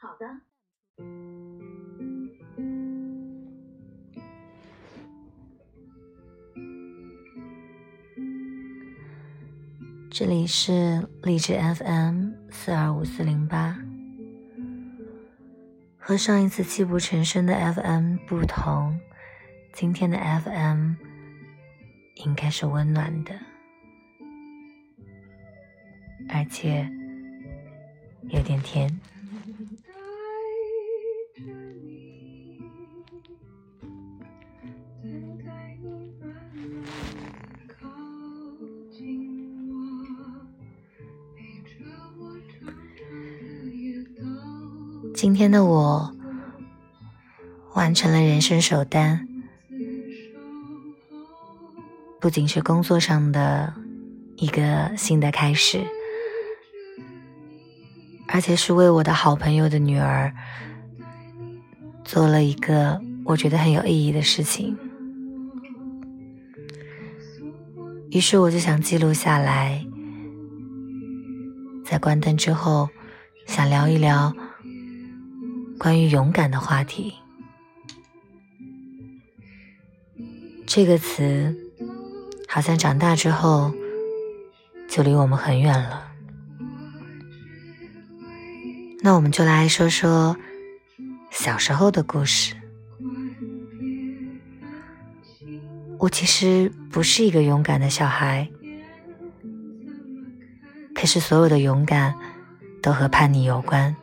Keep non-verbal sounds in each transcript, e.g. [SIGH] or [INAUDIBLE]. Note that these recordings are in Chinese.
好的。这里是励志 FM 四二五四零八。和上一次泣不成声的 FM 不同，今天的 FM 应该是温暖的，而且有点甜。今天的我完成了人生首单，不仅是工作上的一个新的开始，而且是为我的好朋友的女儿做了一个我觉得很有意义的事情。于是我就想记录下来，在关灯之后，想聊一聊。关于勇敢的话题，这个词好像长大之后就离我们很远了。那我们就来说说小时候的故事。我其实不是一个勇敢的小孩，可是所有的勇敢都和叛逆有关。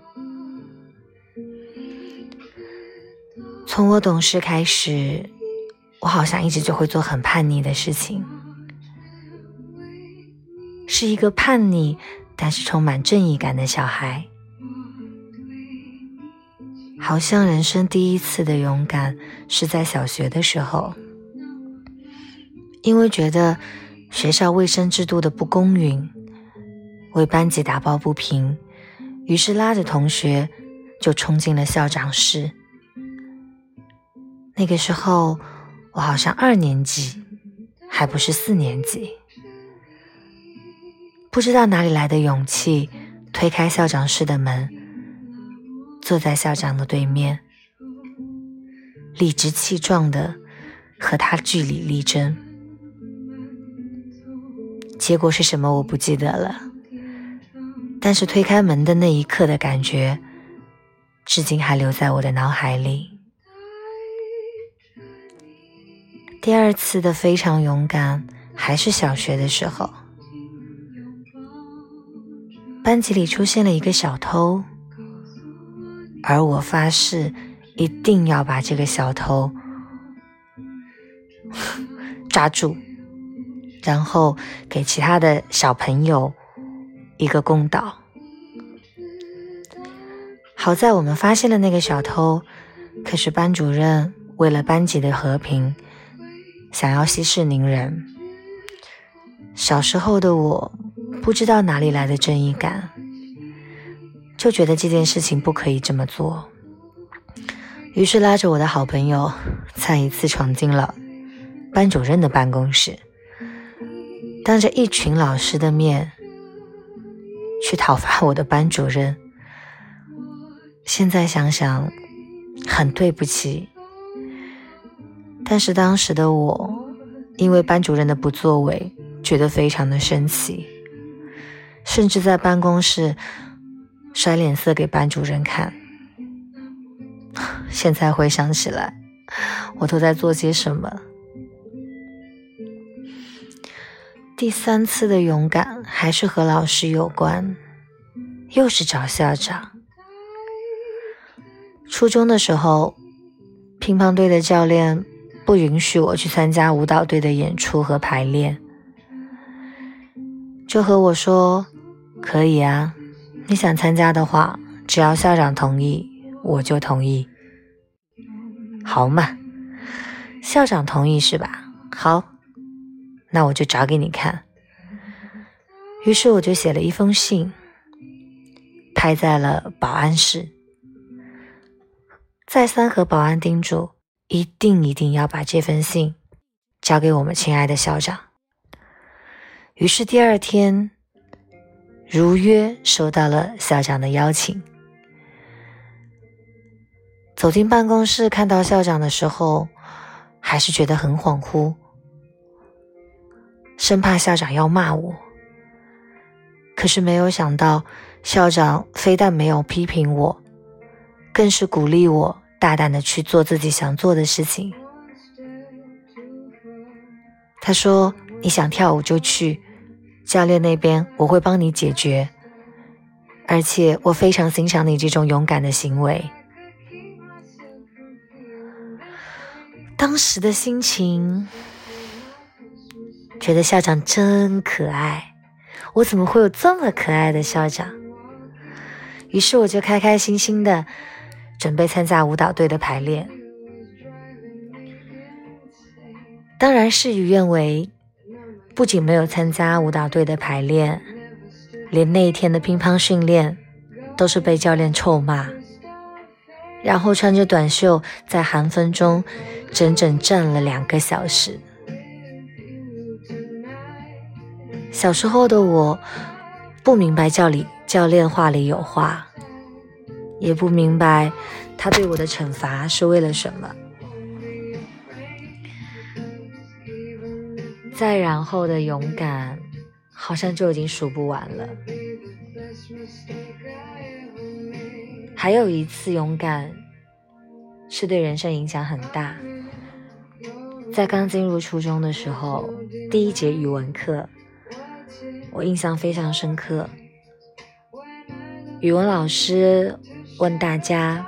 从我懂事开始，我好像一直就会做很叛逆的事情，是一个叛逆但是充满正义感的小孩。好像人生第一次的勇敢是在小学的时候，因为觉得学校卫生制度的不公允，为班级打抱不平，于是拉着同学就冲进了校长室。那个时候，我好像二年级，还不是四年级，不知道哪里来的勇气，推开校长室的门，坐在校长的对面，理直气壮的和他据理力争。结果是什么我不记得了，但是推开门的那一刻的感觉，至今还留在我的脑海里。第二次的非常勇敢，还是小学的时候，班级里出现了一个小偷，而我发誓一定要把这个小偷 [LAUGHS] 抓住，然后给其他的小朋友一个公道。好在我们发现了那个小偷，可是班主任为了班级的和平。想要息事宁人。小时候的我，不知道哪里来的正义感，就觉得这件事情不可以这么做。于是拉着我的好朋友，再一次闯进了班主任的办公室，当着一群老师的面去讨伐我的班主任。现在想想，很对不起。但是当时的我，因为班主任的不作为，觉得非常的生气，甚至在办公室甩脸色给班主任看。[LAUGHS] 现在回想起来，我都在做些什么？第三次的勇敢还是和老师有关，又是找校长。初中的时候，乒乓队的教练。不允许我去参加舞蹈队的演出和排练，就和我说：“可以啊，你想参加的话，只要校长同意，我就同意。”好嘛，校长同意是吧？好，那我就找给你看。于是我就写了一封信，拍在了保安室，再三和保安叮嘱。一定一定要把这封信交给我们亲爱的校长。于是第二天如约收到了校长的邀请。走进办公室看到校长的时候，还是觉得很恍惚，生怕校长要骂我。可是没有想到，校长非但没有批评我，更是鼓励我大胆的去做自己想做的事情。他说：“你想跳舞就去，教练那边我会帮你解决。而且我非常欣赏你这种勇敢的行为。”当时的心情，觉得校长真可爱。我怎么会有这么可爱的校长？于是我就开开心心的准备参加舞蹈队的排练。当然事与愿违，不仅没有参加舞蹈队的排练，连那一天的乒乓训练都是被教练臭骂，然后穿着短袖在寒风中整整站了两个小时。小时候的我，不明白教里教练话里有话，也不明白他对我的惩罚是为了什么。再然后的勇敢，好像就已经数不完了。还有一次勇敢，是对人生影响很大。在刚进入初中的时候，第一节语文课。我印象非常深刻。语文老师问大家：“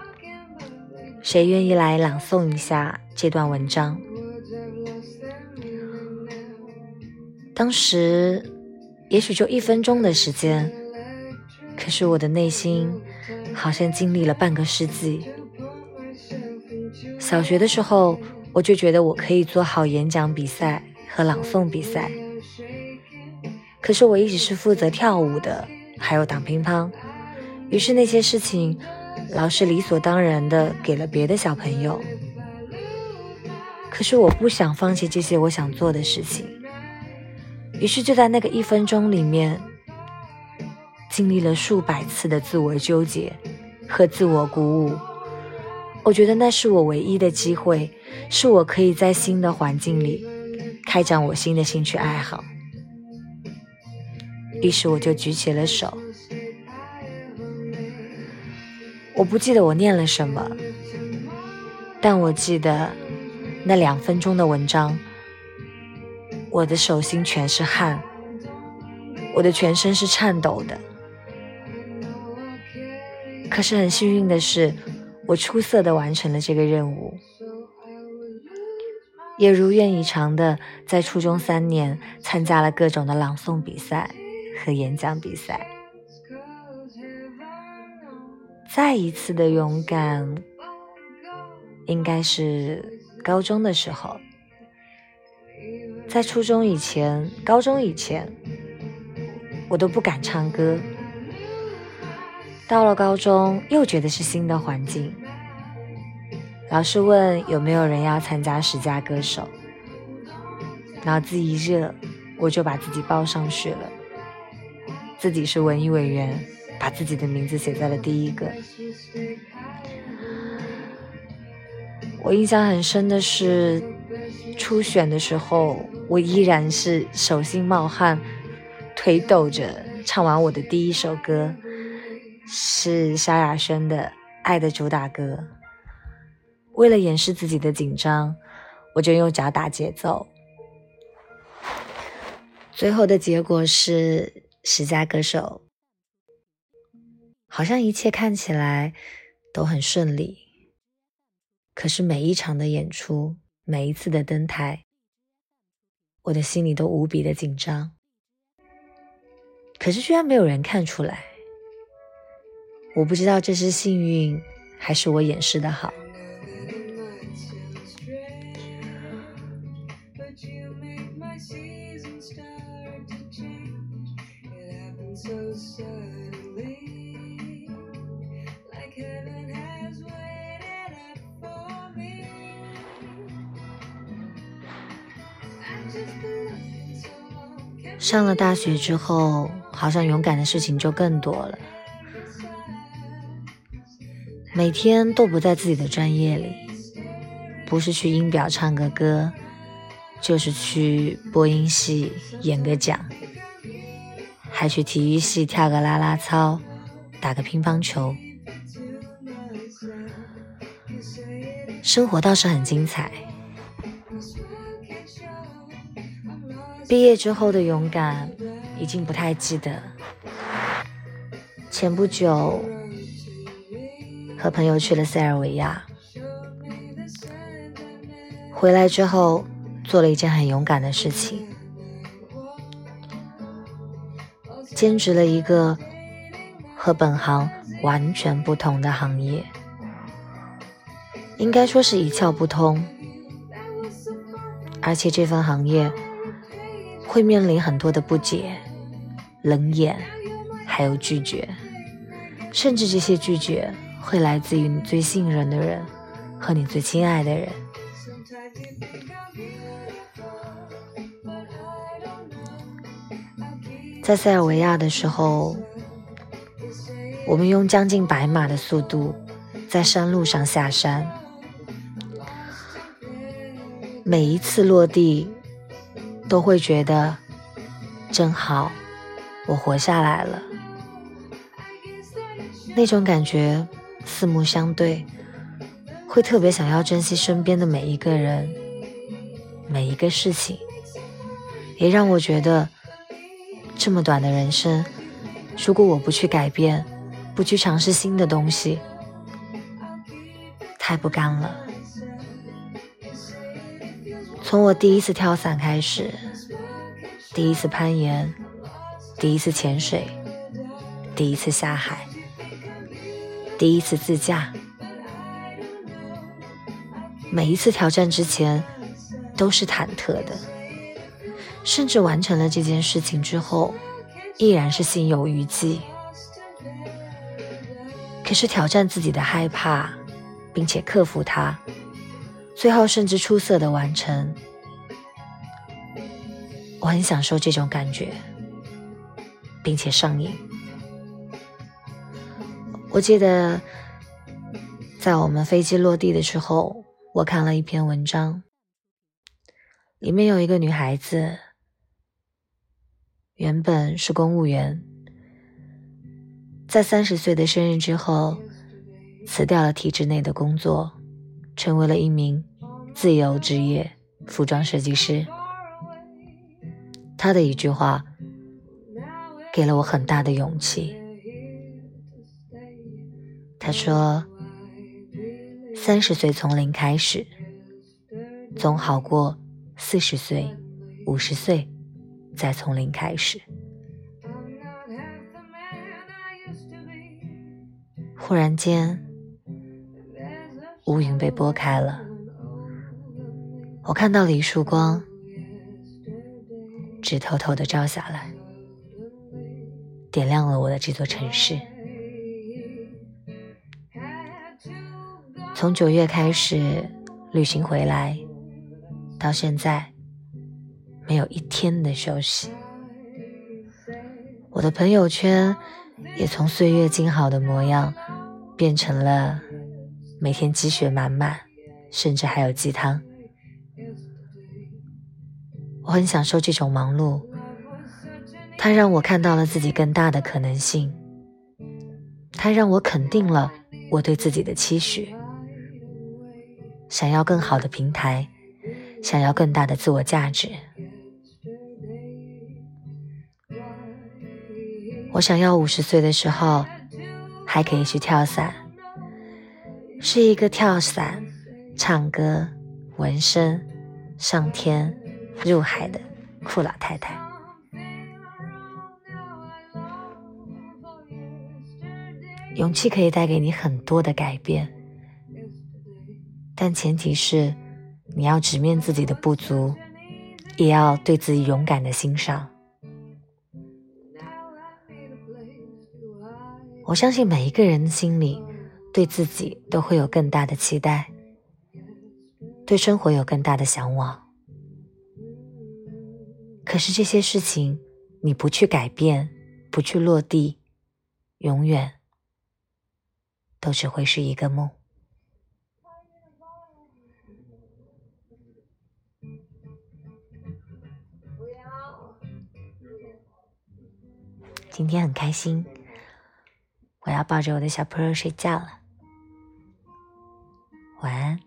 谁愿意来朗诵一下这段文章？”当时也许就一分钟的时间，可是我的内心好像经历了半个世纪。小学的时候，我就觉得我可以做好演讲比赛和朗诵比赛。可是我一直是负责跳舞的，还有打乒乓，于是那些事情，老师理所当然的给了别的小朋友。可是我不想放弃这些我想做的事情，于是就在那个一分钟里面，经历了数百次的自我纠结和自我鼓舞。我觉得那是我唯一的机会，是我可以在新的环境里开展我新的兴趣爱好。于是我就举起了手，我不记得我念了什么，但我记得那两分钟的文章，我的手心全是汗，我的全身是颤抖的。可是很幸运的是，我出色的完成了这个任务，也如愿以偿的在初中三年参加了各种的朗诵比赛。和演讲比赛，再一次的勇敢，应该是高中的时候。在初中以前、高中以前，我都不敢唱歌。到了高中，又觉得是新的环境。老师问有没有人要参加十佳歌手，脑子一热，我就把自己报上去了。自己是文艺委员，把自己的名字写在了第一个。我印象很深的是，初选的时候，我依然是手心冒汗、腿抖着唱完我的第一首歌，是萧亚轩的《爱的主打歌》。为了掩饰自己的紧张，我就用脚打节奏。最后的结果是。十佳歌手，好像一切看起来都很顺利。可是每一场的演出，每一次的登台，我的心里都无比的紧张。可是居然没有人看出来，我不知道这是幸运还是我掩饰的好。上了大学之后，好像勇敢的事情就更多了。每天都不在自己的专业里，不是去音表唱个歌，就是去播音系演个讲，还去体育系跳个啦啦操，打个乒乓球。生活倒是很精彩。毕业之后的勇敢，已经不太记得。前不久和朋友去了塞尔维亚，回来之后做了一件很勇敢的事情，兼职了一个和本行完全不同的行业，应该说是一窍不通，而且这份行业。会面临很多的不解、冷眼，还有拒绝，甚至这些拒绝会来自于你最信任的人和你最亲爱的人。在塞尔维亚的时候，我们用将近百码的速度在山路上下山，每一次落地。都会觉得真好，我活下来了。那种感觉四目相对，会特别想要珍惜身边的每一个人、每一个事情，也让我觉得这么短的人生，如果我不去改变，不去尝试新的东西，太不甘了。从我第一次跳伞开始，第一次攀岩，第一次潜水，第一次下海，第一次自驾，每一次挑战之前都是忐忑的，甚至完成了这件事情之后，依然是心有余悸。可是挑战自己的害怕，并且克服它。最后，甚至出色的完成，我很享受这种感觉，并且上瘾。我记得，在我们飞机落地的时候，我看了一篇文章，里面有一个女孩子，原本是公务员，在三十岁的生日之后，辞掉了体制内的工作。成为了一名自由职业服装设计师。他的一句话给了我很大的勇气。他说：“三十岁从零开始，总好过四十岁、五十岁再从零开始。”忽然间。乌云被拨开了，我看到了一束光，直透透的照下来，点亮了我的这座城市。从九月开始旅行回来，到现在没有一天的休息，我的朋友圈也从岁月静好的模样变成了。每天积雪满满，甚至还有鸡汤。我很享受这种忙碌，它让我看到了自己更大的可能性，它让我肯定了我对自己的期许，想要更好的平台，想要更大的自我价值。我想要五十岁的时候还可以去跳伞。是一个跳伞、唱歌、纹身、上天入海的酷老太太。勇气可以带给你很多的改变，但前提是你要直面自己的不足，也要对自己勇敢的欣赏。我相信每一个人的心里。对自己都会有更大的期待，对生活有更大的向往。可是这些事情，你不去改变，不去落地，永远都只会是一个梦。今天很开心，我要抱着我的小 Pro 睡觉了。晚安。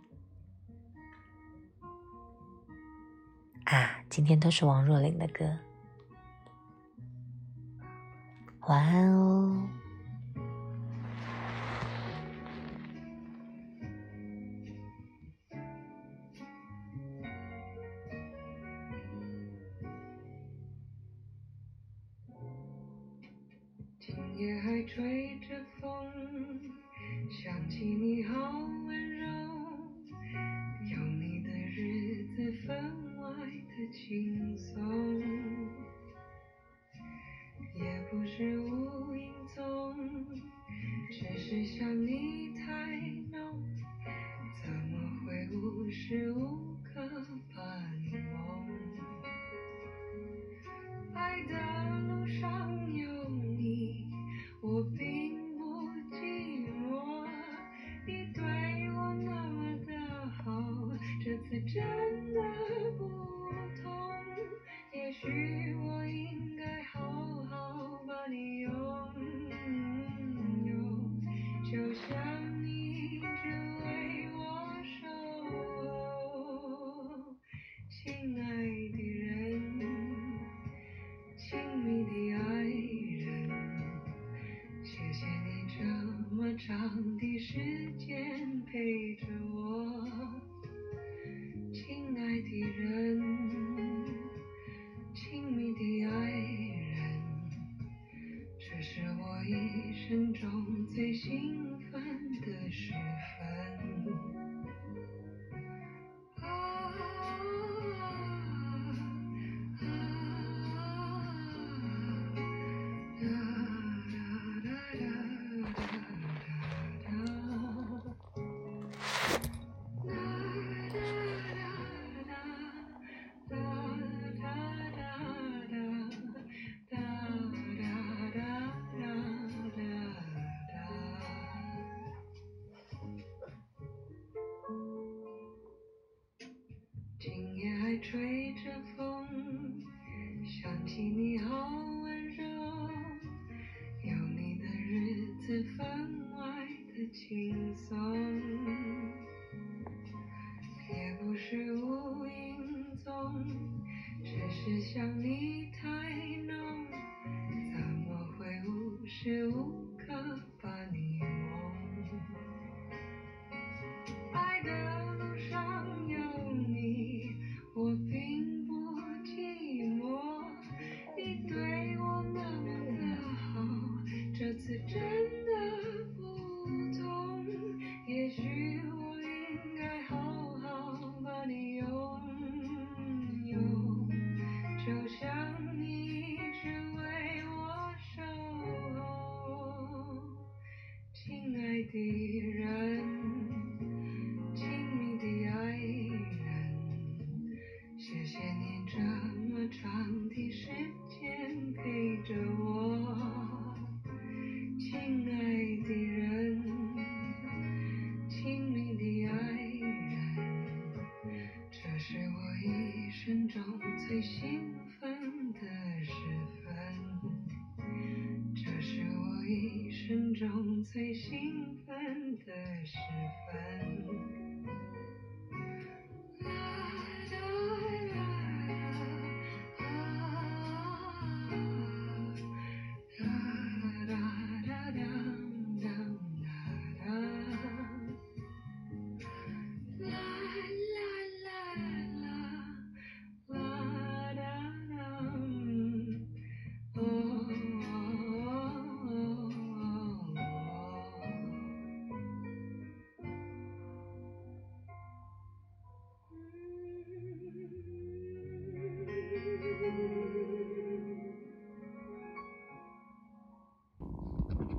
啊今天都是王若琳的歌。晚安哦。true 只想你太浓，怎么会无时无刻？亲爱的人。